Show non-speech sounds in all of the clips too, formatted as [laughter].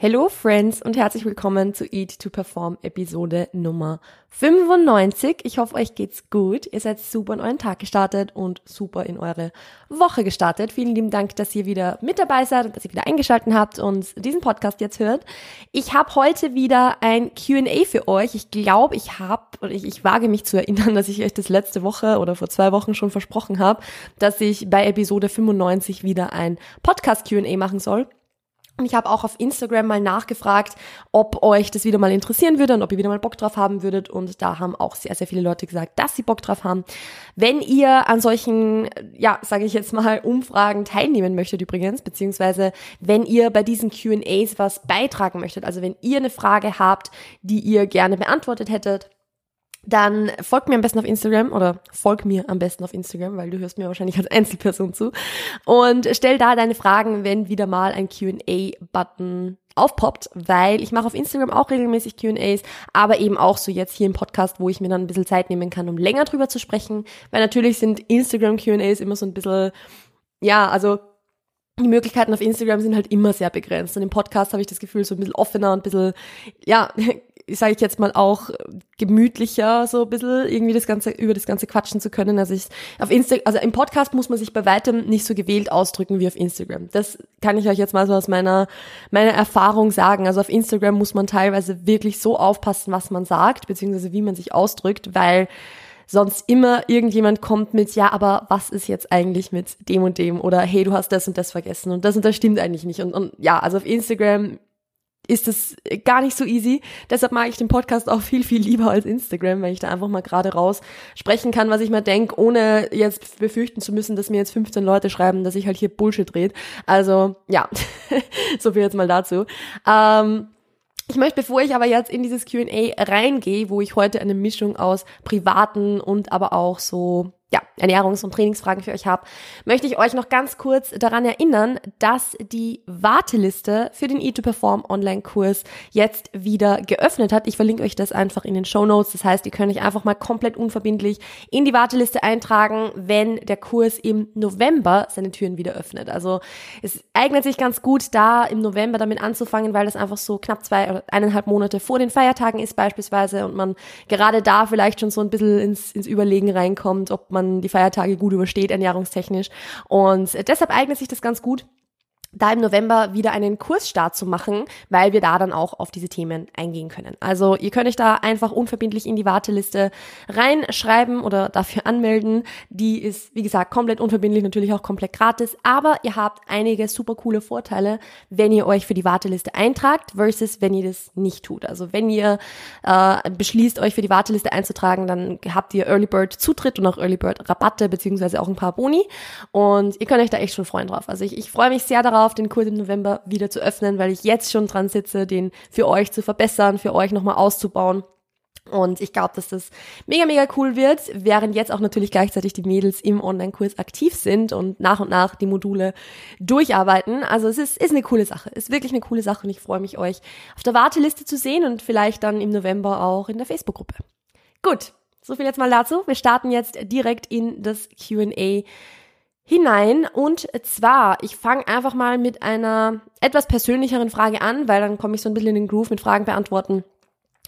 Hello Friends und herzlich willkommen zu Eat to Perform Episode Nummer 95. Ich hoffe, euch geht's gut. Ihr seid super in euren Tag gestartet und super in eure Woche gestartet. Vielen lieben Dank, dass ihr wieder mit dabei seid und dass ihr wieder eingeschaltet habt und diesen Podcast jetzt hört. Ich habe heute wieder ein Q&A für euch. Ich glaube, ich habe, oder ich, ich wage mich zu erinnern, [laughs] dass ich euch das letzte Woche oder vor zwei Wochen schon versprochen habe, dass ich bei Episode 95 wieder ein Podcast Q&A machen soll. Ich habe auch auf Instagram mal nachgefragt, ob euch das wieder mal interessieren würde und ob ihr wieder mal Bock drauf haben würdet. Und da haben auch sehr, sehr viele Leute gesagt, dass sie Bock drauf haben. Wenn ihr an solchen, ja, sage ich jetzt mal, Umfragen teilnehmen möchtet übrigens, beziehungsweise wenn ihr bei diesen QAs was beitragen möchtet, also wenn ihr eine Frage habt, die ihr gerne beantwortet hättet, dann folgt mir am besten auf Instagram oder folg mir am besten auf Instagram, weil du hörst mir wahrscheinlich als Einzelperson zu. Und stell da deine Fragen, wenn wieder mal ein Q&A-Button aufpoppt, weil ich mache auf Instagram auch regelmäßig Q&As, aber eben auch so jetzt hier im Podcast, wo ich mir dann ein bisschen Zeit nehmen kann, um länger drüber zu sprechen, weil natürlich sind Instagram Q&As immer so ein bisschen, ja, also die Möglichkeiten auf Instagram sind halt immer sehr begrenzt. Und im Podcast habe ich das Gefühl, so ein bisschen offener und ein bisschen, ja, [laughs] sage ich jetzt mal auch gemütlicher so ein bisschen irgendwie das ganze über das ganze quatschen zu können. Also ich auf Insta also im Podcast muss man sich bei weitem nicht so gewählt ausdrücken wie auf Instagram. Das kann ich euch jetzt mal so aus meiner meiner Erfahrung sagen. Also auf Instagram muss man teilweise wirklich so aufpassen, was man sagt beziehungsweise wie man sich ausdrückt, weil sonst immer irgendjemand kommt mit, ja, aber was ist jetzt eigentlich mit dem und dem? Oder hey, du hast das und das vergessen und das und das stimmt eigentlich nicht. Und, und ja, also auf Instagram ist es gar nicht so easy. Deshalb mag ich den Podcast auch viel, viel lieber als Instagram, weil ich da einfach mal gerade raus sprechen kann, was ich mir denke, ohne jetzt befürchten zu müssen, dass mir jetzt 15 Leute schreiben, dass ich halt hier Bullshit dreht. Also ja, [laughs] so viel jetzt mal dazu. Ähm, ich möchte, bevor ich aber jetzt in dieses Q&A reingehe, wo ich heute eine Mischung aus privaten und aber auch so ja, Ernährungs- und Trainingsfragen für euch habe, möchte ich euch noch ganz kurz daran erinnern, dass die Warteliste für den E2Perform Online-Kurs jetzt wieder geöffnet hat. Ich verlinke euch das einfach in den Show Notes. Das heißt, ihr könnt euch einfach mal komplett unverbindlich in die Warteliste eintragen, wenn der Kurs im November seine Türen wieder öffnet. Also es eignet sich ganz gut, da im November damit anzufangen, weil das einfach so knapp zwei oder eineinhalb Monate vor den Feiertagen ist beispielsweise und man gerade da vielleicht schon so ein bisschen ins, ins Überlegen reinkommt, ob man man die Feiertage gut übersteht, ernährungstechnisch. Und deshalb eignet sich das ganz gut da im November wieder einen Kursstart zu machen, weil wir da dann auch auf diese Themen eingehen können. Also ihr könnt euch da einfach unverbindlich in die Warteliste reinschreiben oder dafür anmelden. Die ist, wie gesagt, komplett unverbindlich, natürlich auch komplett gratis, aber ihr habt einige super coole Vorteile, wenn ihr euch für die Warteliste eintragt versus wenn ihr das nicht tut. Also wenn ihr äh, beschließt, euch für die Warteliste einzutragen, dann habt ihr Early Bird Zutritt und auch Early Bird Rabatte beziehungsweise auch ein paar Boni und ihr könnt euch da echt schon freuen drauf. Also ich, ich freue mich sehr darauf, darauf, den Kurs im November wieder zu öffnen, weil ich jetzt schon dran sitze, den für euch zu verbessern, für euch nochmal auszubauen. Und ich glaube, dass das mega, mega cool wird, während jetzt auch natürlich gleichzeitig die Mädels im Online-Kurs aktiv sind und nach und nach die Module durcharbeiten. Also es ist, ist eine coole Sache, ist wirklich eine coole Sache und ich freue mich, euch auf der Warteliste zu sehen und vielleicht dann im November auch in der Facebook-Gruppe. Gut, so viel jetzt mal dazu. Wir starten jetzt direkt in das Q&A hinein. Und zwar, ich fange einfach mal mit einer etwas persönlicheren Frage an, weil dann komme ich so ein bisschen in den Groove mit Fragen beantworten.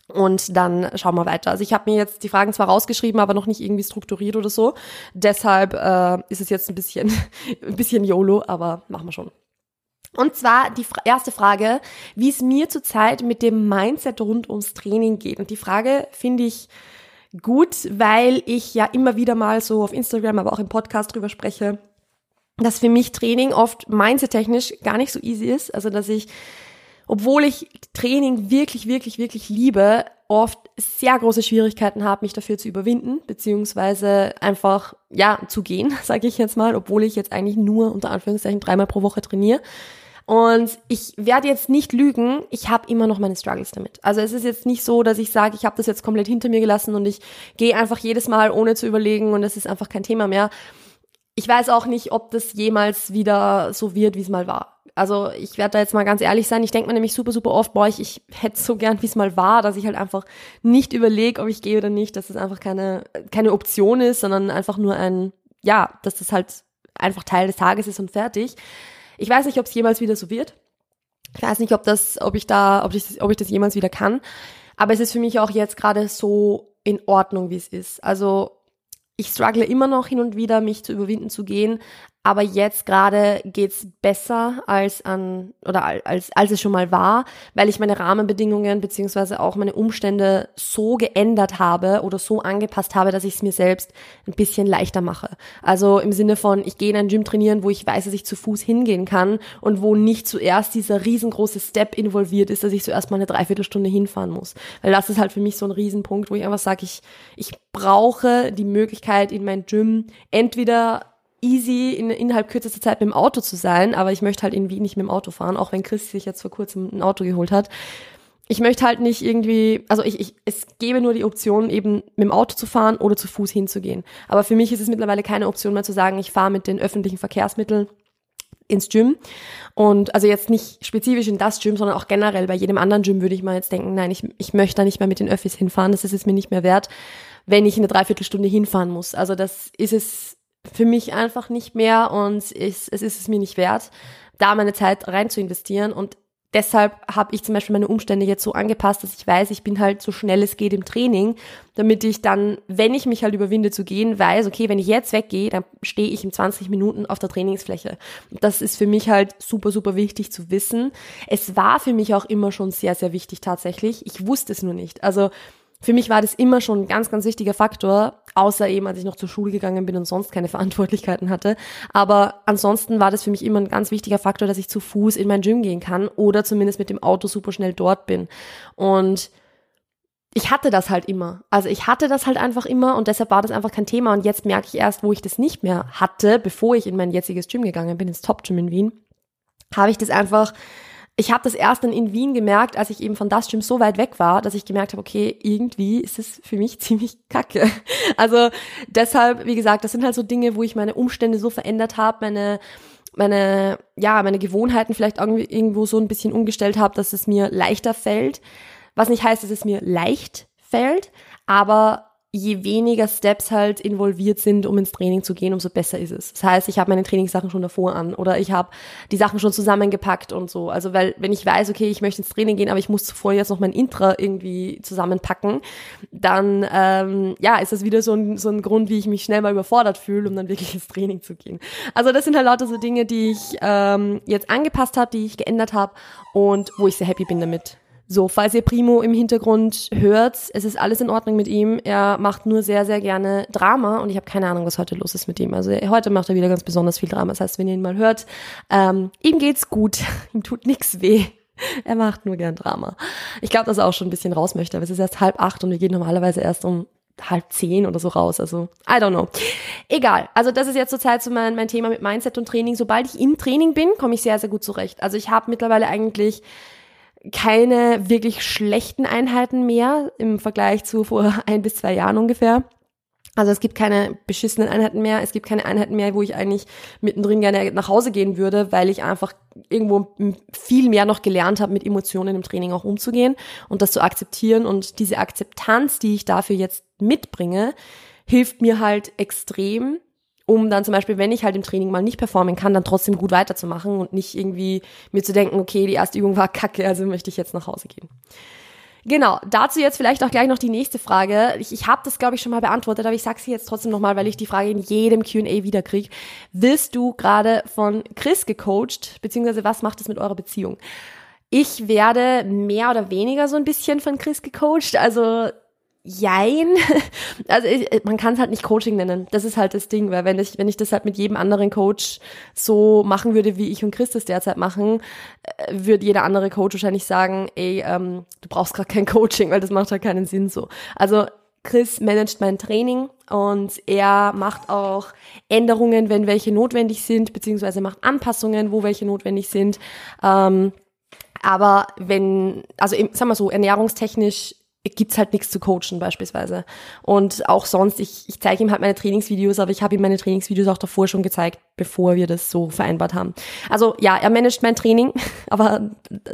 Und dann schauen wir weiter. Also ich habe mir jetzt die Fragen zwar rausgeschrieben, aber noch nicht irgendwie strukturiert oder so. Deshalb äh, ist es jetzt ein bisschen, [laughs] ein bisschen YOLO, aber machen wir schon. Und zwar die erste Frage, wie es mir zurzeit mit dem Mindset rund ums Training geht. Und die Frage finde ich gut, weil ich ja immer wieder mal so auf Instagram, aber auch im Podcast drüber spreche, dass für mich Training oft mindset-technisch gar nicht so easy ist. Also, dass ich, obwohl ich Training wirklich, wirklich, wirklich liebe, oft sehr große Schwierigkeiten habe, mich dafür zu überwinden, beziehungsweise einfach, ja, zu gehen, [laughs] sage ich jetzt mal, obwohl ich jetzt eigentlich nur unter Anführungszeichen dreimal pro Woche trainiere. Und ich werde jetzt nicht lügen, ich habe immer noch meine Struggles damit. Also es ist jetzt nicht so, dass ich sage, ich habe das jetzt komplett hinter mir gelassen und ich gehe einfach jedes Mal ohne zu überlegen und es ist einfach kein Thema mehr ich weiß auch nicht, ob das jemals wieder so wird, wie es mal war. Also ich werde da jetzt mal ganz ehrlich sein. Ich denke mir nämlich super, super oft, boah, ich, ich hätte so gern, wie es mal war, dass ich halt einfach nicht überlege, ob ich gehe oder nicht, dass es das einfach keine, keine Option ist, sondern einfach nur ein, ja, dass das halt einfach Teil des Tages ist und fertig. Ich weiß nicht, ob es jemals wieder so wird. Ich weiß nicht, ob das, ob ich da, ob ich, ob ich das jemals wieder kann. Aber es ist für mich auch jetzt gerade so in Ordnung, wie es ist. Also ich struggle immer noch hin und wieder, mich zu überwinden zu gehen, aber jetzt gerade geht's besser als an oder als als es schon mal war, weil ich meine Rahmenbedingungen beziehungsweise auch meine Umstände so geändert habe oder so angepasst habe, dass ich es mir selbst ein bisschen leichter mache. Also im Sinne von, ich gehe in ein Gym trainieren, wo ich weiß, dass ich zu Fuß hingehen kann und wo nicht zuerst dieser riesengroße Step involviert ist, dass ich zuerst mal eine Dreiviertelstunde hinfahren muss. Weil das ist halt für mich so ein Riesenpunkt, wo ich einfach sage, ich, ich brauche die Möglichkeit in mein Gym entweder easy in, innerhalb kürzester Zeit mit dem Auto zu sein, aber ich möchte halt irgendwie nicht mit dem Auto fahren, auch wenn Chris sich jetzt vor kurzem ein Auto geholt hat. Ich möchte halt nicht irgendwie, also ich, ich, es gäbe nur die Option, eben mit dem Auto zu fahren oder zu Fuß hinzugehen. Aber für mich ist es mittlerweile keine Option mehr zu sagen, ich fahre mit den öffentlichen Verkehrsmitteln ins Gym. Und also jetzt nicht spezifisch in das Gym, sondern auch generell bei jedem anderen Gym würde ich mal jetzt denken, nein, ich, ich möchte da nicht mehr mit den Öffis hinfahren, das ist es mir nicht mehr wert, wenn ich eine Dreiviertelstunde hinfahren muss. Also das ist es für mich einfach nicht mehr und es, es ist es mir nicht wert, da meine Zeit rein zu investieren und deshalb habe ich zum Beispiel meine Umstände jetzt so angepasst, dass ich weiß, ich bin halt so schnell es geht im Training, damit ich dann, wenn ich mich halt überwinde zu gehen, weiß, okay, wenn ich jetzt weggehe, dann stehe ich in 20 Minuten auf der Trainingsfläche. Das ist für mich halt super, super wichtig zu wissen. Es war für mich auch immer schon sehr, sehr wichtig tatsächlich. Ich wusste es nur nicht. Also für mich war das immer schon ein ganz, ganz wichtiger Faktor, außer eben, als ich noch zur Schule gegangen bin und sonst keine [laughs] Verantwortlichkeiten hatte. Aber ansonsten war das für mich immer ein ganz wichtiger Faktor, dass ich zu Fuß in mein Gym gehen kann oder zumindest mit dem Auto super schnell dort bin. Und ich hatte das halt immer. Also ich hatte das halt einfach immer und deshalb war das einfach kein Thema. Und jetzt merke ich erst, wo ich das nicht mehr hatte, bevor ich in mein jetziges Gym gegangen bin, ins Top Gym in Wien, habe ich das einfach ich habe das erst dann in Wien gemerkt, als ich eben von das Gym so weit weg war, dass ich gemerkt habe, okay, irgendwie ist es für mich [laughs] ziemlich kacke. Also deshalb, wie gesagt, das sind halt so Dinge, wo ich meine Umstände so verändert habe, meine meine ja meine Gewohnheiten vielleicht irgendwie irgendwo so ein bisschen umgestellt habe, dass es mir leichter fällt. Was nicht heißt, dass es mir leicht fällt, aber je weniger Steps halt involviert sind, um ins Training zu gehen, umso besser ist es. Das heißt, ich habe meine Trainingssachen schon davor an oder ich habe die Sachen schon zusammengepackt und so. Also weil, wenn ich weiß, okay, ich möchte ins Training gehen, aber ich muss zuvor jetzt noch mein Intra irgendwie zusammenpacken, dann ähm, ja, ist das wieder so ein, so ein Grund, wie ich mich schnell mal überfordert fühle, um dann wirklich ins Training zu gehen. Also das sind halt lauter so Dinge, die ich ähm, jetzt angepasst habe, die ich geändert habe und wo ich sehr happy bin damit. So, falls ihr Primo im Hintergrund hört, es ist alles in Ordnung mit ihm. Er macht nur sehr, sehr gerne Drama und ich habe keine Ahnung, was heute los ist mit ihm. Also heute macht er wieder ganz besonders viel Drama. Das heißt, wenn ihr ihn mal hört, ähm, ihm geht's gut, [laughs] ihm tut nichts weh. Er macht nur gern Drama. Ich glaube, dass er auch schon ein bisschen raus möchte, aber es ist erst halb acht und wir gehen normalerweise erst um halb zehn oder so raus. Also, I don't know. Egal. Also, das ist jetzt zurzeit so mein, mein Thema mit Mindset und Training. Sobald ich im Training bin, komme ich sehr, sehr gut zurecht. Also, ich habe mittlerweile eigentlich keine wirklich schlechten Einheiten mehr im Vergleich zu vor [laughs] ein bis zwei Jahren ungefähr. Also es gibt keine beschissenen Einheiten mehr, es gibt keine Einheiten mehr, wo ich eigentlich mittendrin gerne nach Hause gehen würde, weil ich einfach irgendwo viel mehr noch gelernt habe, mit Emotionen im Training auch umzugehen und das zu akzeptieren. Und diese Akzeptanz, die ich dafür jetzt mitbringe, hilft mir halt extrem, um dann zum Beispiel, wenn ich halt im Training mal nicht performen kann, dann trotzdem gut weiterzumachen und nicht irgendwie mir zu denken, okay, die erste Übung war kacke, also möchte ich jetzt nach Hause gehen. Genau, dazu jetzt vielleicht auch gleich noch die nächste Frage. Ich, ich habe das, glaube ich, schon mal beantwortet, aber ich sage sie jetzt trotzdem nochmal, weil ich die Frage in jedem QA wiederkriege. Wirst du gerade von Chris gecoacht, beziehungsweise was macht es mit eurer Beziehung? Ich werde mehr oder weniger so ein bisschen von Chris gecoacht. Also Jein. [laughs] Also ich, man kann es halt nicht Coaching nennen. Das ist halt das Ding, weil wenn ich, wenn ich das halt mit jedem anderen Coach so machen würde, wie ich und Chris das derzeit machen, äh, würde jeder andere Coach wahrscheinlich sagen, ey, ähm, du brauchst gerade kein [laughs] Coaching, weil das macht halt keinen Sinn so. Also Chris managt mein Training und er macht auch Änderungen, wenn welche notwendig sind, beziehungsweise macht Anpassungen, wo welche notwendig sind. Ähm, aber wenn, also sagen wir so, ernährungstechnisch gibt's halt nichts zu coachen beispielsweise. Und auch sonst, ich, ich zeige ihm halt meine Trainingsvideos, aber ich habe ihm meine Trainingsvideos auch davor schon gezeigt, bevor wir das so vereinbart haben. Also ja, er managt mein Training, [laughs] aber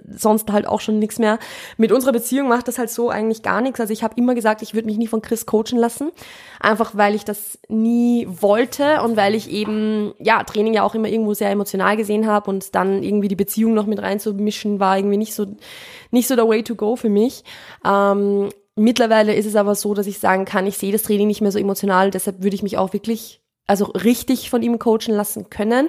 sonst halt auch schon nichts mehr. Mit unserer Beziehung macht das halt so eigentlich gar nichts. Also ich habe immer gesagt, ich würde mich nie von Chris coachen lassen, einfach weil ich das nie wollte und weil ich eben ja Training ja auch immer irgendwo sehr emotional gesehen habe und dann irgendwie die Beziehung noch mit reinzumischen war irgendwie nicht so nicht so der Way to go für mich. Ähm, mittlerweile ist es aber so, dass ich sagen kann, ich sehe das Training nicht mehr so emotional, deshalb würde ich mich auch wirklich, also richtig von ihm coachen lassen können.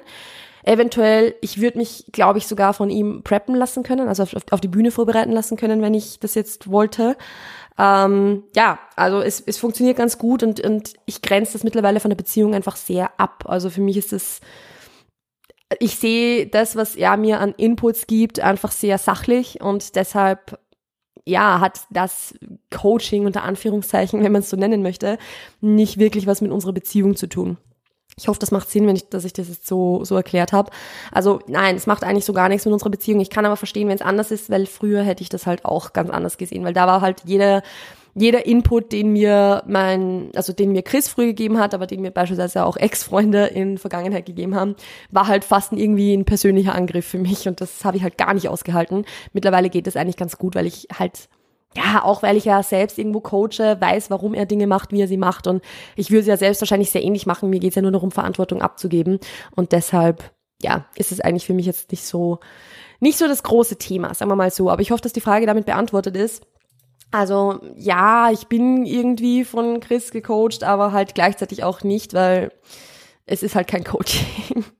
Eventuell, ich würde mich, glaube ich, sogar von ihm preppen lassen können, also auf, auf, die Bühne vorbereiten lassen können, wenn ich das jetzt wollte. Ähm, ja, also es, es funktioniert ganz gut und, und ich grenze das mittlerweile von der Beziehung einfach sehr ab. Also für mich ist es, ich sehe das, was er mir an Inputs gibt, einfach sehr sachlich und deshalb ja, hat das Coaching unter Anführungszeichen, wenn man es so nennen möchte, nicht wirklich was mit unserer Beziehung zu tun. Ich hoffe, das macht Sinn, wenn ich, dass ich das jetzt so, so erklärt habe. Also nein, es macht eigentlich so gar nichts mit unserer Beziehung. Ich kann aber verstehen, wenn es anders ist, weil früher hätte ich das halt auch ganz anders gesehen, weil da war halt jeder jeder Input, den mir mein, also den mir Chris früh gegeben hat, aber den mir beispielsweise auch Ex-Freunde in Vergangenheit gegeben haben, war halt fast irgendwie ein persönlicher Angriff für mich und das habe ich halt gar nicht ausgehalten. Mittlerweile geht es eigentlich ganz gut, weil ich halt ja, auch weil ich ja selbst irgendwo coache, weiß, warum er Dinge macht, wie er sie macht. Und ich würde sie ja selbst wahrscheinlich sehr ähnlich machen. Mir geht es ja nur darum, Verantwortung abzugeben. Und deshalb, ja, ist es eigentlich für mich jetzt nicht so, nicht so das große Thema, sagen wir mal so. Aber ich hoffe, dass die Frage damit beantwortet ist. Also ja, ich bin irgendwie von Chris gecoacht, aber halt gleichzeitig auch nicht, weil es ist halt kein Coaching. [laughs]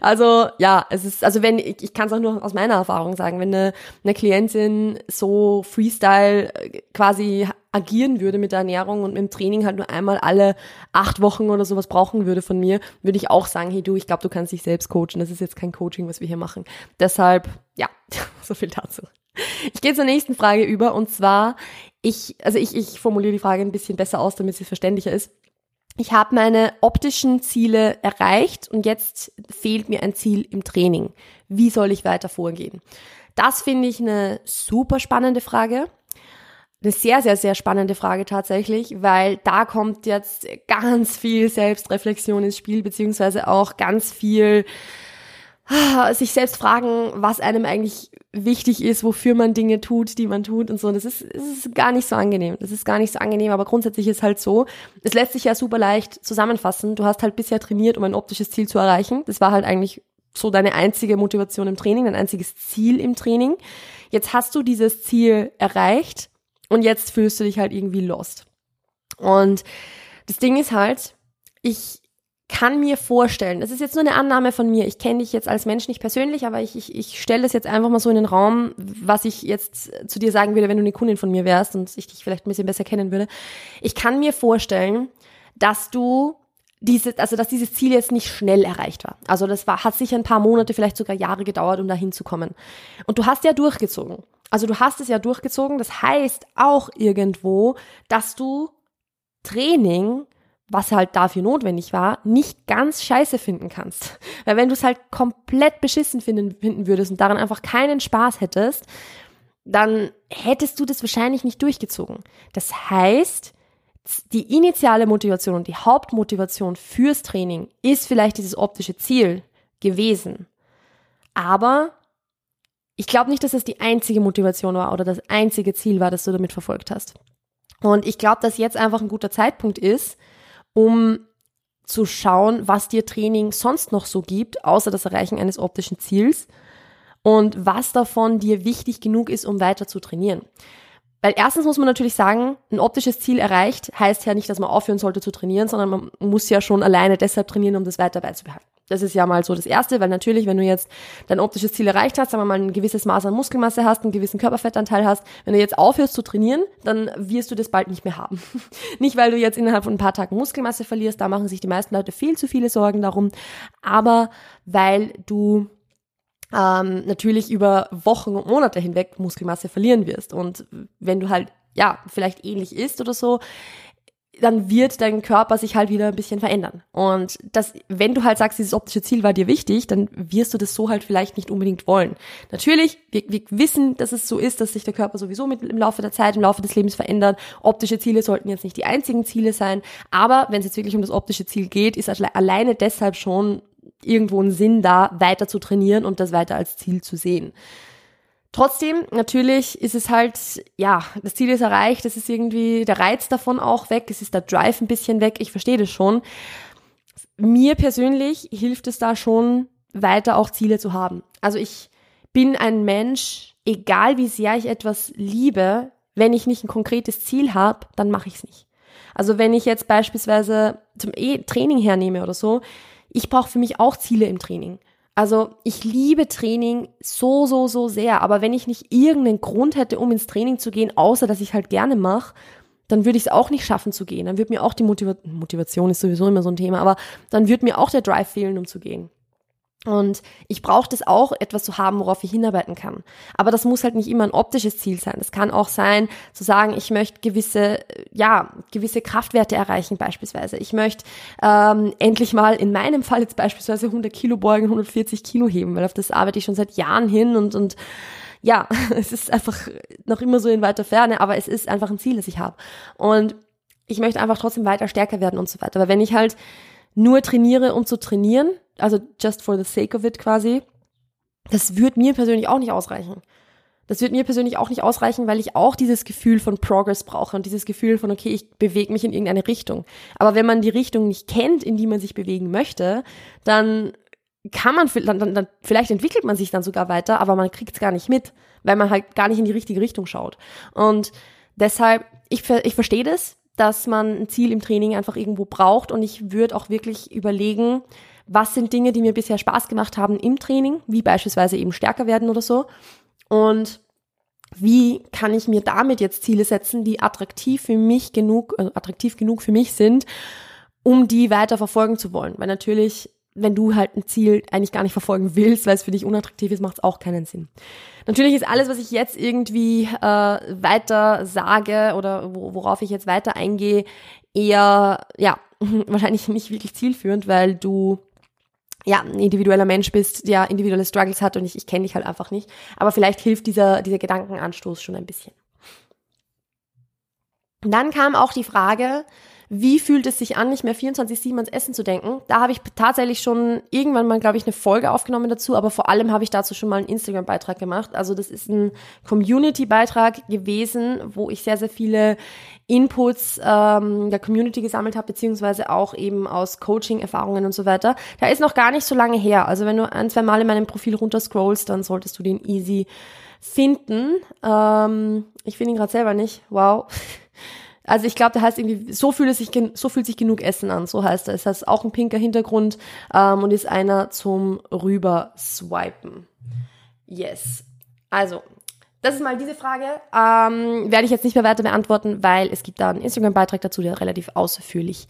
Also ja, es ist, also wenn, ich, ich kann es auch nur aus meiner Erfahrung sagen, wenn eine, eine Klientin so Freestyle äh, quasi agieren würde mit der Ernährung und mit dem Training halt nur einmal alle acht Wochen oder sowas brauchen würde von mir, würde ich auch sagen, hey du, ich glaube, du kannst dich selbst coachen. Das ist jetzt kein Coaching, was wir hier machen. Deshalb, ja, [laughs] so viel dazu. Ich gehe zur nächsten Frage über und zwar, ich, also ich, ich formuliere die Frage ein bisschen besser aus, damit sie verständlicher ist. Ich habe meine optischen Ziele erreicht und jetzt fehlt mir ein Ziel im Training. Wie soll ich weiter vorgehen? Das finde ich eine super spannende Frage. Eine sehr, sehr, sehr spannende Frage tatsächlich, weil da kommt jetzt ganz viel Selbstreflexion ins Spiel, beziehungsweise auch ganz viel sich selbst fragen, was einem eigentlich wichtig ist, wofür man Dinge tut, die man tut und so. Das ist, das ist gar nicht so angenehm. Das ist gar nicht so angenehm, aber grundsätzlich ist halt so. Es lässt sich ja super leicht zusammenfassen. Du hast halt bisher trainiert, um ein optisches Ziel zu erreichen. Das war halt eigentlich so deine einzige Motivation im Training, dein einziges Ziel im Training. Jetzt hast du dieses Ziel erreicht und jetzt fühlst du dich halt irgendwie lost. Und das Ding ist halt, ich kann mir vorstellen, das ist jetzt nur eine Annahme von mir, ich kenne dich jetzt als Mensch nicht persönlich, aber ich, ich, ich stelle das jetzt einfach mal so in den Raum, was ich jetzt zu dir sagen würde, wenn du eine Kundin von mir wärst und ich dich vielleicht ein bisschen besser kennen würde. Ich kann mir vorstellen, dass du diese, also dass dieses Ziel jetzt nicht schnell erreicht war. Also das war, hat sicher ein paar Monate, vielleicht sogar Jahre gedauert, um da hinzukommen. Und du hast ja durchgezogen. Also du hast es ja durchgezogen. Das heißt auch irgendwo, dass du Training was halt dafür notwendig war, nicht ganz scheiße finden kannst. [laughs] Weil wenn du es halt komplett beschissen finden, finden würdest und daran einfach keinen Spaß hättest, dann hättest du das wahrscheinlich nicht durchgezogen. Das heißt, die initiale Motivation und die Hauptmotivation fürs Training ist vielleicht dieses optische Ziel gewesen. Aber ich glaube nicht, dass es die einzige Motivation war oder das einzige Ziel war, das du damit verfolgt hast. Und ich glaube, dass jetzt einfach ein guter Zeitpunkt ist, um zu schauen, was dir Training sonst noch so gibt, außer das Erreichen eines optischen Ziels und was davon dir wichtig genug ist, um weiter zu trainieren. Weil erstens muss man natürlich sagen, ein optisches Ziel erreicht heißt ja nicht, dass man aufhören sollte zu trainieren, sondern man muss ja schon alleine deshalb trainieren, um das weiter beizubehalten. Das ist ja mal so das Erste, weil natürlich, wenn du jetzt dein optisches Ziel erreicht hast, sagen wir mal ein gewisses Maß an Muskelmasse hast, einen gewissen Körperfettanteil hast, wenn du jetzt aufhörst zu trainieren, dann wirst du das bald nicht mehr haben. [laughs] nicht, weil du jetzt innerhalb von ein paar Tagen Muskelmasse verlierst, da machen sich die meisten Leute viel zu viele Sorgen darum, aber weil du ähm, natürlich über Wochen und Monate hinweg Muskelmasse verlieren wirst. Und wenn du halt, ja, vielleicht ähnlich isst oder so, dann wird dein Körper sich halt wieder ein bisschen verändern. Und das, wenn du halt sagst, dieses optische Ziel war dir wichtig, dann wirst du das so halt vielleicht nicht unbedingt wollen. Natürlich, wir, wir wissen, dass es so ist, dass sich der Körper sowieso mit im Laufe der Zeit, im Laufe des Lebens verändert. Optische Ziele sollten jetzt nicht die einzigen Ziele sein, aber wenn es jetzt wirklich um das optische Ziel geht, ist alleine deshalb schon irgendwo ein Sinn da, weiter zu trainieren und das weiter als Ziel zu sehen. Trotzdem, natürlich ist es halt, ja, das Ziel ist erreicht, es ist irgendwie der Reiz davon auch weg, es ist der Drive ein bisschen weg, ich verstehe das schon. Mir persönlich hilft es da schon, weiter auch Ziele zu haben. Also ich bin ein Mensch, egal wie sehr ich etwas liebe, wenn ich nicht ein konkretes Ziel habe, dann mache ich es nicht. Also wenn ich jetzt beispielsweise zum e Training hernehme oder so, ich brauche für mich auch Ziele im Training. Also ich liebe Training so, so, so sehr, aber wenn ich nicht irgendeinen Grund hätte, um ins Training zu gehen, außer dass ich halt gerne mache, dann würde ich es auch nicht schaffen zu gehen. Dann würde mir auch die Motiva Motivation ist sowieso immer so ein Thema, aber dann würde mir auch der Drive fehlen, um zu gehen. Und ich brauche das auch, etwas zu haben, worauf ich hinarbeiten kann. Aber das muss halt nicht immer ein optisches Ziel sein. Das kann auch sein, zu sagen, ich möchte gewisse, ja, gewisse Kraftwerte erreichen beispielsweise. Ich möchte ähm, endlich mal, in meinem Fall jetzt beispielsweise 100 Kilo beugen, 140 Kilo heben, weil auf das arbeite ich schon seit Jahren hin und, und ja, [laughs] es ist einfach noch immer so in weiter Ferne, aber es ist einfach ein Ziel, das ich habe. Und ich möchte einfach trotzdem weiter stärker werden und so weiter. Aber wenn ich halt nur trainiere, um zu trainieren, also just for the sake of it quasi, das wird mir persönlich auch nicht ausreichen. Das wird mir persönlich auch nicht ausreichen, weil ich auch dieses Gefühl von Progress brauche und dieses Gefühl von, okay, ich bewege mich in irgendeine Richtung. Aber wenn man die Richtung nicht kennt, in die man sich bewegen möchte, dann kann man, dann, dann, dann vielleicht entwickelt man sich dann sogar weiter, aber man kriegt es gar nicht mit, weil man halt gar nicht in die richtige Richtung schaut. Und deshalb, ich, ich verstehe das, dass man ein Ziel im Training einfach irgendwo braucht und ich würde auch wirklich überlegen, was sind Dinge, die mir bisher Spaß gemacht haben im Training, wie beispielsweise eben stärker werden oder so. Und wie kann ich mir damit jetzt Ziele setzen, die attraktiv für mich genug, also attraktiv genug für mich sind, um die weiter verfolgen zu wollen. Weil natürlich, wenn du halt ein Ziel eigentlich gar nicht verfolgen willst, weil es für dich unattraktiv ist, macht es auch keinen Sinn. Natürlich ist alles, was ich jetzt irgendwie äh, weiter sage oder worauf ich jetzt weiter eingehe, eher, ja, [laughs] wahrscheinlich nicht wirklich zielführend, weil du ja, ein individueller Mensch bist, der individuelle Struggles hat und ich, ich kenne dich halt einfach nicht. Aber vielleicht hilft dieser, dieser Gedankenanstoß schon ein bisschen. Dann kam auch die Frage, wie fühlt es sich an, nicht mehr 24-7 ans Essen zu denken? Da habe ich tatsächlich schon irgendwann mal, glaube ich, eine Folge aufgenommen dazu, aber vor allem habe ich dazu schon mal einen Instagram-Beitrag gemacht. Also das ist ein Community-Beitrag gewesen, wo ich sehr, sehr viele Inputs ähm, der Community gesammelt habe, beziehungsweise auch eben aus Coaching-Erfahrungen und so weiter. Da ist noch gar nicht so lange her. Also wenn du ein, zwei Mal in meinem Profil runterscrollst, dann solltest du den easy finden. Ähm, ich finde ihn gerade selber nicht. Wow. Also ich glaube, der heißt irgendwie, so fühlt es sich, so fühlt sich genug Essen an, so heißt er. Es heißt auch ein pinker Hintergrund ähm, und ist einer zum rüberswipen. Yes. Also, das ist mal diese Frage. Ähm, werde ich jetzt nicht mehr weiter beantworten, weil es gibt da einen Instagram-Beitrag dazu, der relativ ausführlich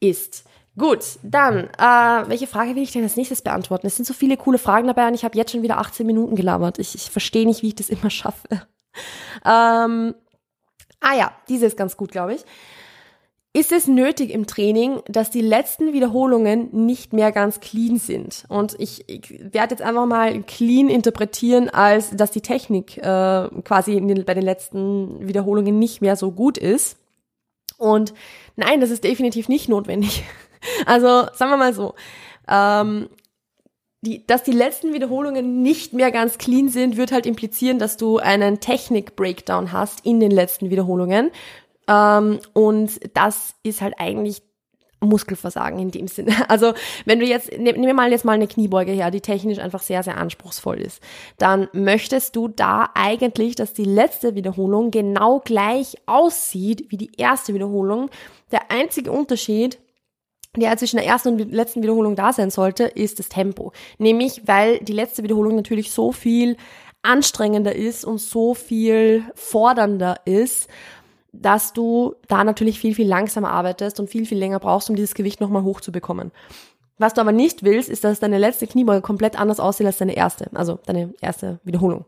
ist. Gut, dann, äh, welche Frage will ich denn als nächstes beantworten? Es sind so viele coole Fragen dabei und ich habe jetzt schon wieder 18 Minuten gelabert. Ich, ich verstehe nicht, wie ich das immer schaffe. [laughs] Ähm, Ah ja, diese ist ganz gut, glaube ich. Ist es nötig im Training, dass die letzten Wiederholungen nicht mehr ganz clean sind? Und ich, ich werde jetzt einfach mal clean interpretieren, als dass die Technik äh, quasi den, bei den letzten Wiederholungen nicht mehr so gut ist. Und nein, das ist definitiv nicht notwendig. [laughs] Also sagen wir mal so, ähm, die, dass die letzten Wiederholungen nicht mehr ganz clean sind, wird halt implizieren, dass du einen Technik-Breakdown hast in den letzten Wiederholungen. Ähm, und das ist halt eigentlich Muskelversagen in dem Sinne. [laughs] Also wenn du jetzt, nehmen wir mal jetzt mal eine Kniebeuge her, die technisch einfach sehr, sehr anspruchsvoll ist, dann möchtest du da eigentlich, dass die letzte Wiederholung genau gleich aussieht wie die erste Wiederholung. Der einzige Unterschied der zwischen der ersten und letzten Wiederholung da sein sollte, ist das Tempo. Nämlich, weil die letzte Wiederholung natürlich so viel anstrengender ist und so viel fordernder ist, dass du da natürlich viel, viel langsamer arbeitest und viel, viel länger brauchst, um dieses Gewicht nochmal hochzubekommen. Was du aber nicht willst, ist, dass deine letzte Kniebeuge komplett anders aussieht als deine erste, also deine erste Wiederholung.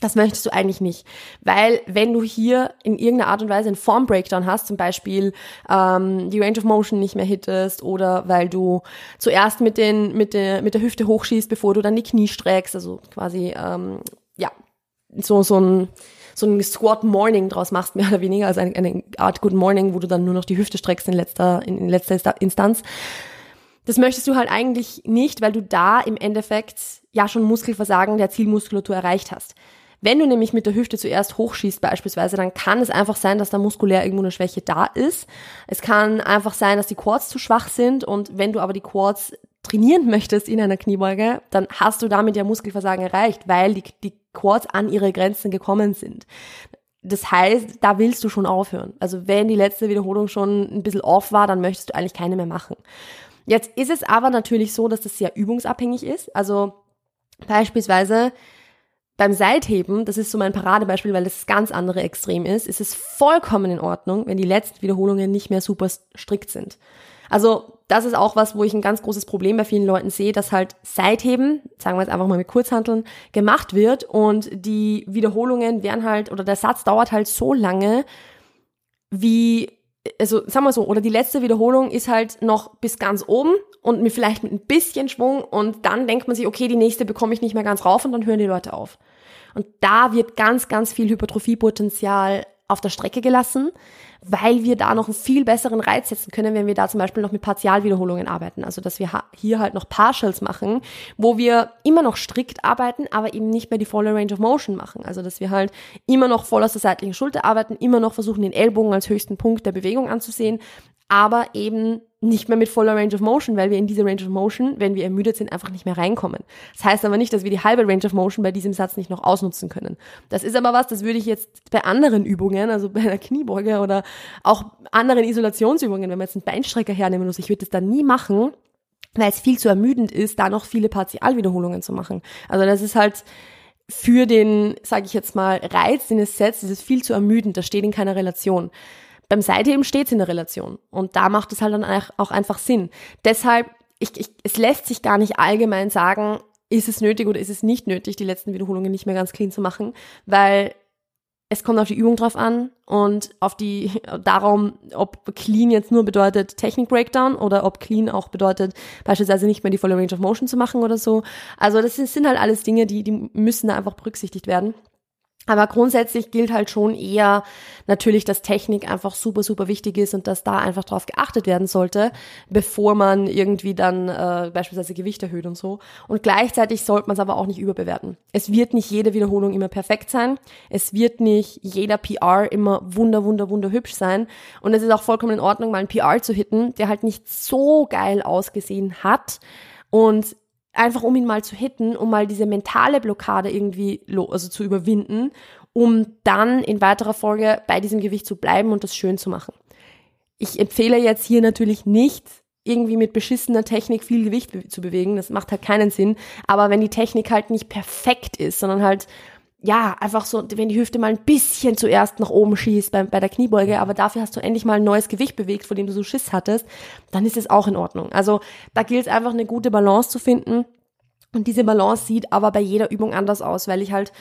Das möchtest du eigentlich nicht, weil wenn du hier in irgendeiner Art und Weise einen Form-Breakdown hast, zum Beispiel ähm, die Range of Motion nicht mehr hittest oder weil du zuerst mit, den, mit, der, mit der Hüfte hochschießt, bevor du dann die Knie streckst, also quasi ähm, ja so so ein so ein Squat Morning draus machst, [laughs] mehr oder weniger, also eine, eine Art Good Morning, wo du dann nur noch die Hüfte streckst in letzter, in, in letzter Instanz. Das möchtest du halt eigentlich nicht, weil du da im Endeffekt ja schon Muskelversagen der Zielmuskulatur erreicht hast. Wenn du nämlich mit der Hüfte zuerst hochschießt beispielsweise, dann kann es einfach sein, dass da muskulär irgendwo eine Schwäche da ist. Es kann einfach sein, dass die Quads zu schwach sind und wenn du aber die Quads trainieren möchtest in einer Kniebeuge, dann hast du damit ja Muskelversagen erreicht, weil die, die Quads an ihre Grenzen gekommen sind. Das heißt, da willst du schon aufhören. Also wenn die letzte Wiederholung schon ein bisschen off war, dann möchtest du eigentlich keine mehr machen. Jetzt ist es aber natürlich so, dass das sehr übungsabhängig ist. Also beispielsweise beim Seitheben, das ist so mein Paradebeispiel, weil das ganz andere Extrem ist, ist es vollkommen in Ordnung, wenn die letzten Wiederholungen nicht mehr super strikt sind. Also das ist auch was, wo ich ein ganz großes Problem bei vielen Leuten sehe, dass halt Seitheben, sagen wir jetzt einfach mal mit Kurzhanteln, gemacht wird und die Wiederholungen werden halt, oder der Satz dauert halt so lange, wie, also sagen wir so, oder die letzte Wiederholung ist halt noch bis ganz oben und mir vielleicht mit ein bisschen Schwung und dann denkt man sich, okay, die nächste bekomme ich nicht mehr ganz rauf und dann hören die Leute auf. Und da wird ganz, ganz viel Hypertrophiepotenzial auf der Strecke gelassen, weil wir da noch einen viel besseren Reiz setzen können, wenn wir da zum Beispiel noch mit Partialwiederholungen arbeiten. Also dass wir hier halt noch Partials machen, wo wir immer noch strikt arbeiten, aber eben nicht mehr die volle Range of Motion machen. Also dass wir halt immer noch voll aus der seitlichen Schulter arbeiten, immer noch versuchen, den Ellbogen als höchsten Punkt der Bewegung anzusehen, aber eben nicht mehr mit voller Range of Motion, weil wir in diese Range of Motion, wenn wir ermüdet sind, einfach nicht mehr reinkommen. Das heißt aber nicht, dass wir die halbe Range of Motion bei diesem Satz nicht noch ausnutzen können. Das ist aber was, das würde ich jetzt bei anderen Übungen, also bei einer Kniebeuge oder auch anderen Isolationsübungen, wenn man jetzt einen Beinstrecker hernehmen muss, ich würde das dann nie machen, weil es viel zu ermüdend ist, da noch viele Partialwiederholungen zu machen. Also das ist halt für den, sage ich jetzt mal, Reiz, den es setzt, ist es viel zu ermüdend, das steht in keiner Relation. Beim Seitheben steht es in der Relation. Und da macht es halt dann auch einfach Sinn. Deshalb, ich, ich, es lässt sich gar nicht allgemein sagen, ist es nötig oder ist es nicht nötig, die letzten Wiederholungen nicht mehr ganz clean zu machen, weil es kommt auf die Übung drauf an und auf die darum, ob clean jetzt nur bedeutet Technik Breakdown oder ob clean auch bedeutet beispielsweise nicht mehr die volle Range of Motion zu machen oder so. Also das sind halt alles Dinge, die die müssen da einfach berücksichtigt werden. Aber grundsätzlich gilt halt schon eher natürlich, dass Technik einfach super, super wichtig ist und dass da einfach drauf geachtet werden sollte, bevor man irgendwie dann äh, beispielsweise Gewicht erhöht und so. Und gleichzeitig sollte man es aber auch nicht überbewerten. Es wird nicht jede Wiederholung immer perfekt sein. Es wird nicht jeder PR immer wunder, wunder, wunder hübsch sein. Und es ist auch vollkommen in Ordnung, mal einen PR zu hitten, der halt nicht so geil ausgesehen hat. Und einfach um ihn mal zu hitten, um mal diese mentale Blockade irgendwie also zu überwinden, um dann in weiterer Folge bei diesem Gewicht zu bleiben und das schön zu machen. Ich empfehle jetzt hier natürlich nicht, irgendwie mit beschissener Technik viel Gewicht zu bewegen. Das macht halt keinen Sinn. Aber wenn die Technik halt nicht perfekt ist, sondern halt ja, einfach so, wenn die Hüfte mal ein bisschen zuerst nach oben schießt bei, bei der Kniebeuge, aber dafür hast du endlich mal ein neues Gewicht bewegt, vor dem du so Schiss hattest, dann ist es auch in Ordnung. Also da gilt es einfach eine gute Balance zu finden. Und diese Balance sieht aber bei jeder Übung anders aus, weil ich halt,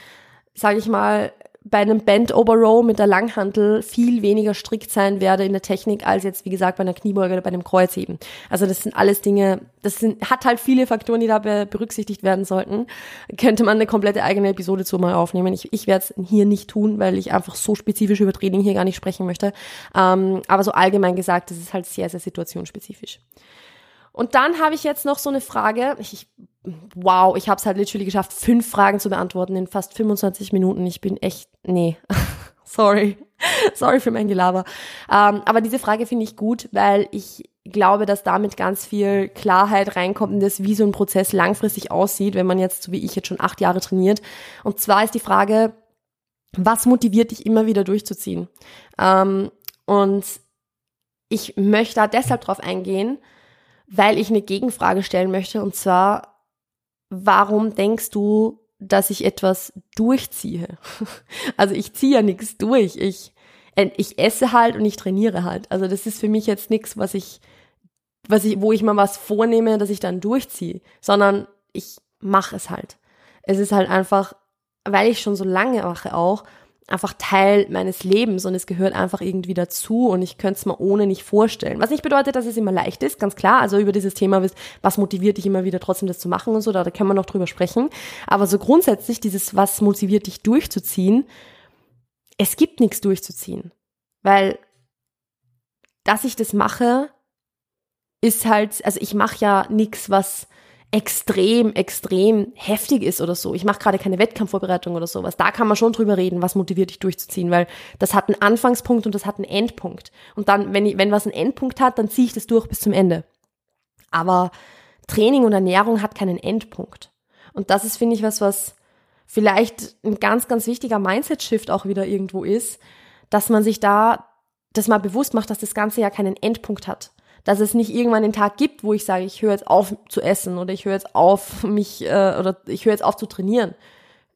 sage ich mal, bei einem Bend Over Row mit der Langhantel viel weniger strikt sein werde in der Technik als jetzt, wie gesagt, bei einer Kniebeuge oder bei einem Kreuzheben. Also das sind alles Dinge, das sind, hat halt viele Faktoren, die da berücksichtigt werden sollten. Könnte man eine komplette eigene Episode zu mal aufnehmen. Ich, ich werde es hier nicht tun, weil ich einfach so spezifisch über Training hier gar nicht sprechen möchte. Ähm, aber so allgemein gesagt, das ist halt sehr, sehr situationsspezifisch. Und dann habe ich jetzt noch so eine Frage. Ich, wow, ich habe es halt literally geschafft, fünf Fragen zu beantworten in fast 25 Minuten. Ich bin echt, nee, [laughs] sorry, sorry für mein Gelaber. Ähm, aber diese Frage finde ich gut, weil ich glaube, dass damit ganz viel Klarheit reinkommt in das, wie so ein Prozess langfristig aussieht, wenn man jetzt, so wie ich jetzt schon acht Jahre trainiert. Und zwar ist die Frage, was motiviert dich immer wieder durchzuziehen? Ähm, und ich möchte da deshalb drauf eingehen, weil ich eine Gegenfrage stellen möchte und zwar, warum denkst du, dass ich etwas durchziehe? [laughs] Also ich ziehe ja nichts durch. Ich, äh, ich esse halt und ich trainiere halt. Also das ist für mich jetzt nichts, was ich, was ich, wo ich mal was vornehme, dass ich dann durchziehe, sondern ich mache es halt. Es ist halt einfach weil ich schon so lange mache auch, einfach Teil meines Lebens und es gehört einfach irgendwie dazu und ich könnte es mir ohne nicht vorstellen. Was nicht bedeutet, dass es immer leicht ist, ganz klar. Also über dieses Thema, was motiviert dich immer wieder trotzdem das zu machen und so, da, da kann man noch drüber sprechen. Aber so grundsätzlich dieses, was motiviert dich durchzuziehen, es gibt nichts durchzuziehen. Weil, dass ich das mache, ist halt, also ich mache ja nichts, was extrem, extrem heftig ist oder so. Ich mache gerade keine Wettkampfvorbereitung oder sowas. Da kann man schon drüber reden, was motiviert dich durchzuziehen, weil das hat einen Anfangspunkt und das hat einen Endpunkt. Und dann, wenn, ich, wenn was einen Endpunkt hat, dann ziehe ich das durch bis zum Ende. Aber Training und Ernährung hat keinen Endpunkt. Und das ist, finde ich, was, was vielleicht ein ganz, ganz wichtiger Mindset-Shift auch wieder irgendwo ist, dass man sich da das mal bewusst macht, dass das Ganze ja keinen Endpunkt hat dass es nicht irgendwann den Tag gibt, wo ich sage, ich höre jetzt auf zu essen oder ich höre jetzt auf mich äh, oder ich höre jetzt auf zu trainieren.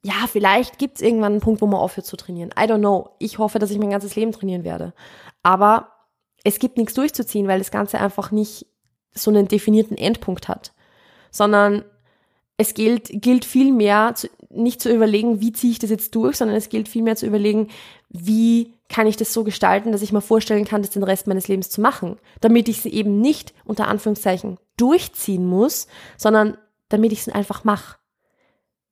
Ja, vielleicht gibt es irgendwann einen Punkt, wo man aufhört zu trainieren. I don't know. Ich hoffe, dass ich mein ganzes Leben trainieren werde. Aber es gibt nichts durchzuziehen, weil das Ganze einfach nicht so einen definierten Endpunkt hat, sondern es gilt, gilt viel mehr, zu, nicht zu überlegen, wie ziehe ich das jetzt durch, sondern es gilt viel mehr zu überlegen, wie kann ich das so gestalten, dass ich mir vorstellen kann, das den Rest meines Lebens zu machen, damit ich sie eben nicht unter Anführungszeichen durchziehen muss, sondern damit ich es einfach mache.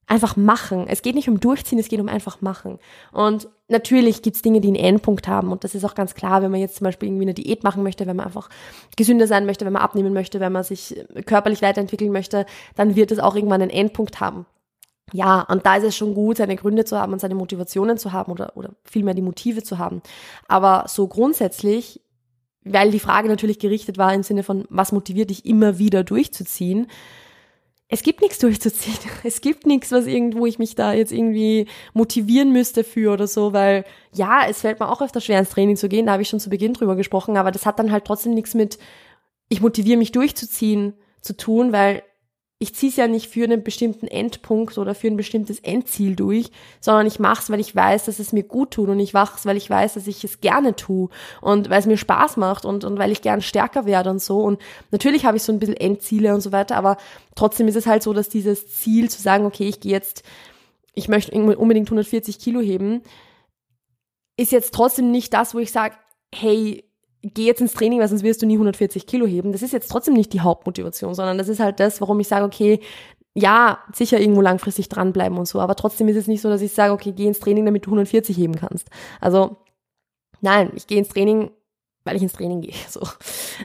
Einfach machen. Es geht nicht um durchziehen, es geht um einfach machen. Und natürlich gibt's Dinge, die einen Endpunkt haben. Und das ist auch ganz klar, wenn man jetzt zum Beispiel irgendwie eine Diät machen möchte, wenn man einfach gesünder sein möchte, wenn man abnehmen möchte, wenn man sich körperlich weiterentwickeln möchte, dann wird es auch irgendwann einen Endpunkt haben ja, und da ist es schon gut, seine Gründe zu haben und seine Motivationen zu haben oder, oder vielmehr die Motive zu haben. Aber so grundsätzlich, weil die Frage natürlich gerichtet war im Sinne von, was motiviert dich immer wieder durchzuziehen, es gibt nichts durchzuziehen. [laughs] Es gibt nichts, was irgendwo ich mich da jetzt irgendwie motivieren müsste für oder so, weil ja, es fällt mir auch öfter schwer ins Training zu gehen, da habe ich schon zu Beginn drüber gesprochen, aber das hat dann halt trotzdem nichts mit, ich motiviere mich durchzuziehen zu tun, weil ich ziehe es ja nicht für einen bestimmten Endpunkt oder für ein bestimmtes Endziel durch, sondern ich mache es, weil ich weiß, dass es mir gut tut und ich mache es, weil ich weiß, dass ich es gerne tue und weil es mir Spaß macht und, und weil ich gern stärker werde und so. Und natürlich habe ich so ein bisschen Endziele und so weiter, aber trotzdem ist es halt so, dass dieses Ziel zu sagen, okay, ich gehe jetzt, ich möchte unbedingt 140 Kilo heben, ist jetzt trotzdem nicht das, wo ich sage, hey, geh jetzt ins Training, weil sonst wirst du nie 140 Kilo heben. Das ist jetzt trotzdem nicht die Hauptmotivation, sondern das ist halt das, warum ich sage, okay, ja, sicher irgendwo langfristig dranbleiben und so, aber trotzdem ist es nicht so, dass ich sage, okay, geh ins Training, damit du 140 heben kannst. Also, nein, ich gehe ins Training, weil ich ins Training gehe. [laughs] So.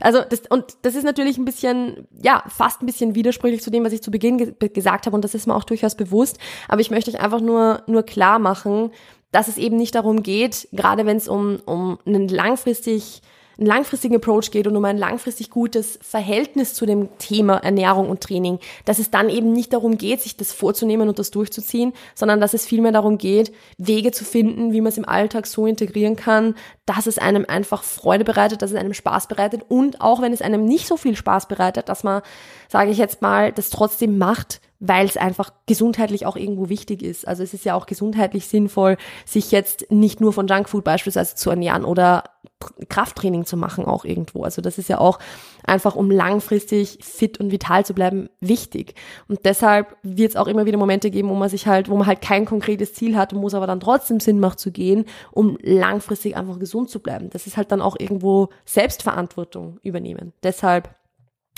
Also das, und das ist natürlich ein bisschen, ja, fast ein bisschen widersprüchlich zu dem, was ich zu Beginn ge gesagt habe, und das ist mir auch durchaus bewusst. Aber ich möchte euch einfach nur, nur klar machen, dass es eben nicht darum geht, gerade wenn es um, um einen langfristig einen langfristigen Approach geht und um ein langfristig gutes Verhältnis zu dem Thema Ernährung und Training, dass es dann eben nicht darum geht, sich das vorzunehmen und das durchzuziehen, sondern dass es vielmehr darum geht, Wege zu finden, wie man es im Alltag so integrieren kann, dass es einem einfach Freude bereitet, dass es einem Spaß bereitet und auch wenn es einem nicht so viel Spaß bereitet, dass man, sage ich jetzt mal, das trotzdem macht, weil es einfach gesundheitlich auch irgendwo wichtig ist. Also es ist ja auch gesundheitlich sinnvoll, sich jetzt nicht nur von Junkfood beispielsweise zu ernähren oder Krafttraining zu machen auch irgendwo. Also das ist ja auch einfach, um langfristig fit und vital zu bleiben, wichtig. Und deshalb wird es auch immer wieder Momente geben, wo man sich halt, wo man halt kein konkretes Ziel hat und muss aber dann trotzdem Sinn macht zu gehen, um langfristig einfach gesund zu bleiben. Das ist halt dann auch irgendwo Selbstverantwortung übernehmen. Deshalb,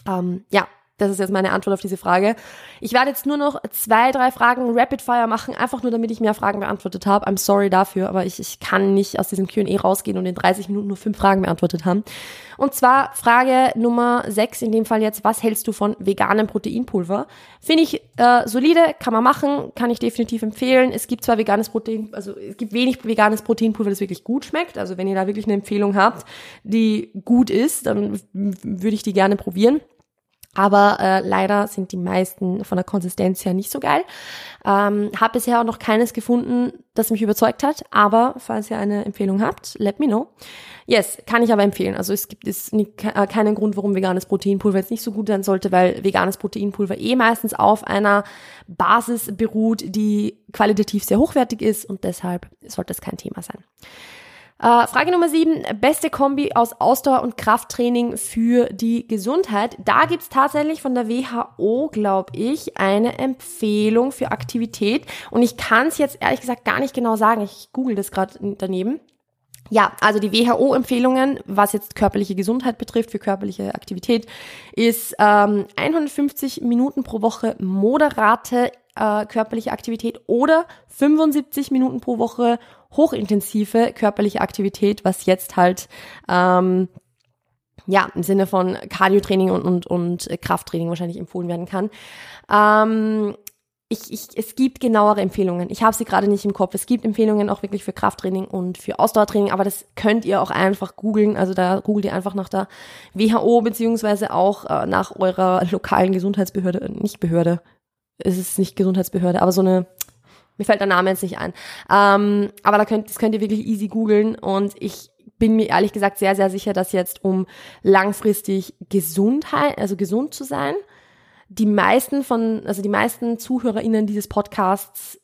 ähm, ja, das ist jetzt meine Antwort auf diese Frage. Ich werde jetzt nur noch zwei, drei Fragen Rapid Fire machen, einfach nur damit ich mehr Fragen beantwortet habe. I'm sorry dafür, aber ich, ich kann nicht aus diesem Q&A rausgehen und in 30 Minuten nur fünf Fragen beantwortet haben. Und zwar Frage Nummer sechs in dem Fall jetzt, was hältst du von veganem Proteinpulver? Finde ich äh, solide, kann man machen, kann ich definitiv empfehlen. Es gibt zwar veganes Protein, also es gibt wenig veganes Proteinpulver, das wirklich gut schmeckt. Also wenn ihr da wirklich eine Empfehlung habt, die gut ist, dann würde ich die gerne probieren. Aber äh, leider sind die meisten von der Konsistenz her nicht so geil. Ähm, habe bisher auch noch keines gefunden, das mich überzeugt hat. Aber falls ihr eine Empfehlung habt, let me know. Yes, kann ich aber empfehlen. Also es gibt es nicht, äh, keinen Grund, warum veganes Proteinpulver jetzt nicht so gut sein sollte, weil veganes Proteinpulver eh meistens auf einer Basis beruht, die qualitativ sehr hochwertig ist und deshalb sollte es kein Thema sein. Äh, Frage Nummer sieben, beste Kombi aus Ausdauer und Krafttraining für die Gesundheit. Da gibt's tatsächlich von der WHO, glaube ich, eine Empfehlung für Aktivität. Und ich kann es jetzt ehrlich gesagt gar nicht genau sagen. Ich google das gerade daneben. Ja, also die WHO-Empfehlungen, was jetzt körperliche Gesundheit betrifft, für körperliche Aktivität, ist ähm, 150 Minuten pro Woche moderate äh, körperliche Aktivität oder 75 Minuten pro Woche hochintensive körperliche Aktivität, was jetzt halt ähm, ja im Sinne von Cardiotraining und, und, und Krafttraining wahrscheinlich empfohlen werden kann. Ähm, ich, ich, es gibt genauere Empfehlungen. Ich habe sie gerade nicht im Kopf. Es gibt Empfehlungen auch wirklich für Krafttraining und für Ausdauertraining, aber das könnt ihr auch einfach googeln. Also da googelt ihr einfach nach der WHO beziehungsweise auch äh, nach eurer lokalen Gesundheitsbehörde, nicht Behörde, es ist nicht Gesundheitsbehörde, aber so eine mir fällt der Name jetzt nicht ein. Ähm, aber da könnt, das könnt ihr wirklich easy googeln und ich bin mir ehrlich gesagt sehr, sehr sicher, dass jetzt um langfristig Gesundheit, also gesund zu sein, die meisten von, also die meisten ZuhörerInnen dieses Podcasts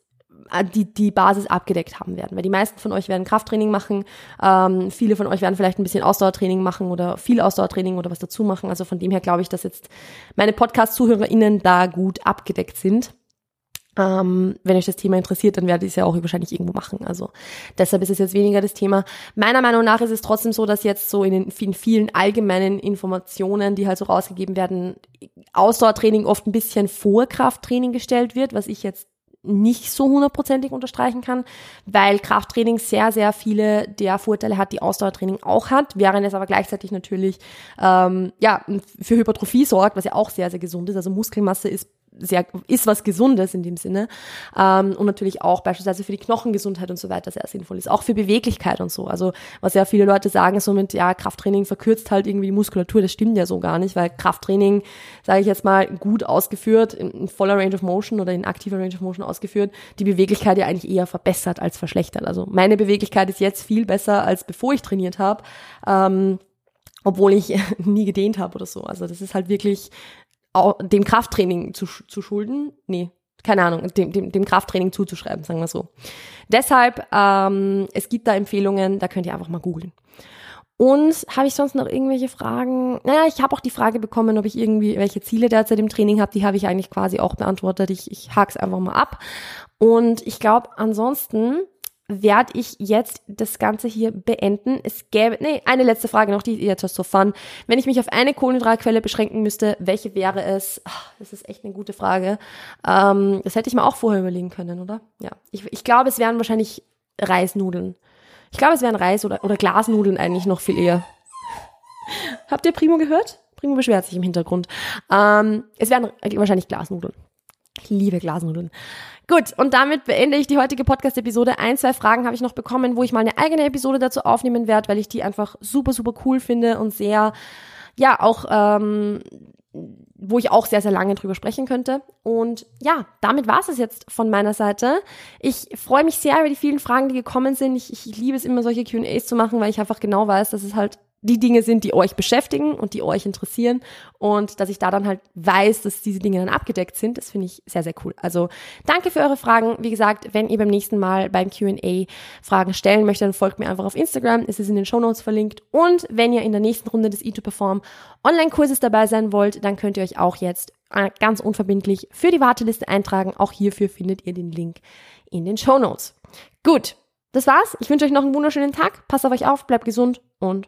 äh, die, die Basis abgedeckt haben werden. Weil die meisten von euch werden Krafttraining machen, ähm, viele von euch werden vielleicht ein bisschen Ausdauertraining machen oder viel Ausdauertraining oder was dazu machen. Also von dem her glaube ich, dass jetzt meine Podcast-ZuhörerInnen da gut abgedeckt sind. Ähm, wenn euch das Thema interessiert, dann werdet ihr es ja auch wahrscheinlich irgendwo machen. Also deshalb ist es jetzt weniger das Thema. Meiner Meinung nach ist es trotzdem so, dass jetzt so in den in vielen allgemeinen Informationen, die halt so rausgegeben werden, Ausdauertraining oft ein bisschen vor Krafttraining gestellt wird, was ich jetzt nicht so hundertprozentig unterstreichen kann, weil Krafttraining sehr, sehr viele der Vorteile hat, die Ausdauertraining auch hat, während es aber gleichzeitig natürlich ähm, ja für Hypertrophie sorgt, was ja auch sehr, sehr gesund ist. Also Muskelmasse ist sehr, ist was Gesundes in dem Sinne. Ähm, und natürlich auch beispielsweise für die Knochengesundheit und so weiter sehr sinnvoll ist. Auch für Beweglichkeit und so. Also was ja viele Leute sagen, so mit, ja, Krafttraining verkürzt halt irgendwie die Muskulatur. Das stimmt ja so gar nicht, weil Krafttraining, sage ich jetzt mal, gut ausgeführt, in, in, voller Range of Motion oder in aktiver Range of Motion ausgeführt, die Beweglichkeit ja eigentlich eher verbessert als verschlechtert. Also meine Beweglichkeit ist jetzt viel besser, als bevor ich trainiert habe. Ähm, obwohl ich [laughs] nie gedehnt habe oder so. Also das ist halt wirklich dem Krafttraining zu, zu schulden. Nee, keine Ahnung, dem, dem, dem Krafttraining zuzuschreiben, sagen wir so. Deshalb, ähm, es gibt da Empfehlungen, da könnt ihr einfach mal googeln. Und habe ich sonst noch irgendwelche Fragen? Naja, ich habe auch die Frage bekommen, ob ich irgendwie welche Ziele derzeit im Training habe. Die habe ich eigentlich quasi auch beantwortet. Ich, ich hake es einfach mal ab. Und ich glaube, ansonsten werde ich jetzt das Ganze hier beenden. Es gäbe, nee, eine letzte Frage noch, die ist jetzt so fun. Wenn ich mich auf eine Kohlenhydratquelle beschränken müsste, welche wäre es? Ach, das ist echt eine gute Frage. Ähm, das hätte ich mir auch vorher überlegen können, oder? Ja. Ich, ich glaube, es wären wahrscheinlich Reisnudeln. Ich glaube, es wären Reis- oder, oder Glasnudeln eigentlich noch viel eher. Habt ihr Primo gehört? Primo beschwert sich im Hintergrund. Ähm, es wären wahrscheinlich Glasnudeln. Ich liebe Glasnudeln. Gut, und damit beende ich die heutige Podcast-Episode. Ein, zwei Fragen habe ich noch bekommen, wo ich mal eine eigene Episode dazu aufnehmen werde, weil ich die einfach super, super cool finde und sehr, ja, auch, ähm, wo ich auch sehr, sehr lange drüber sprechen könnte. Und ja, damit war es jetzt von meiner Seite. Ich freue mich sehr über die vielen Fragen, die gekommen sind. Ich, ich liebe es immer, solche QAs zu machen, weil ich einfach genau weiß, dass es halt die Dinge sind, die euch beschäftigen und die euch interessieren und dass ich da dann halt weiß, dass diese Dinge dann abgedeckt sind, das finde ich sehr, sehr cool. Also danke für eure Fragen. Wie gesagt, wenn ihr beim nächsten Mal beim Q&A Fragen stellen möchtet, dann folgt mir einfach auf Instagram, es ist in den Show Notes verlinkt und wenn ihr in der nächsten Runde des E2Perform Online-Kurses dabei sein wollt, dann könnt ihr euch auch jetzt äh, ganz unverbindlich für die Warteliste eintragen. Auch hierfür findet ihr den Link in den Show Notes. Gut, das war's. Ich wünsche euch noch einen wunderschönen Tag. Passt auf euch auf, bleibt gesund und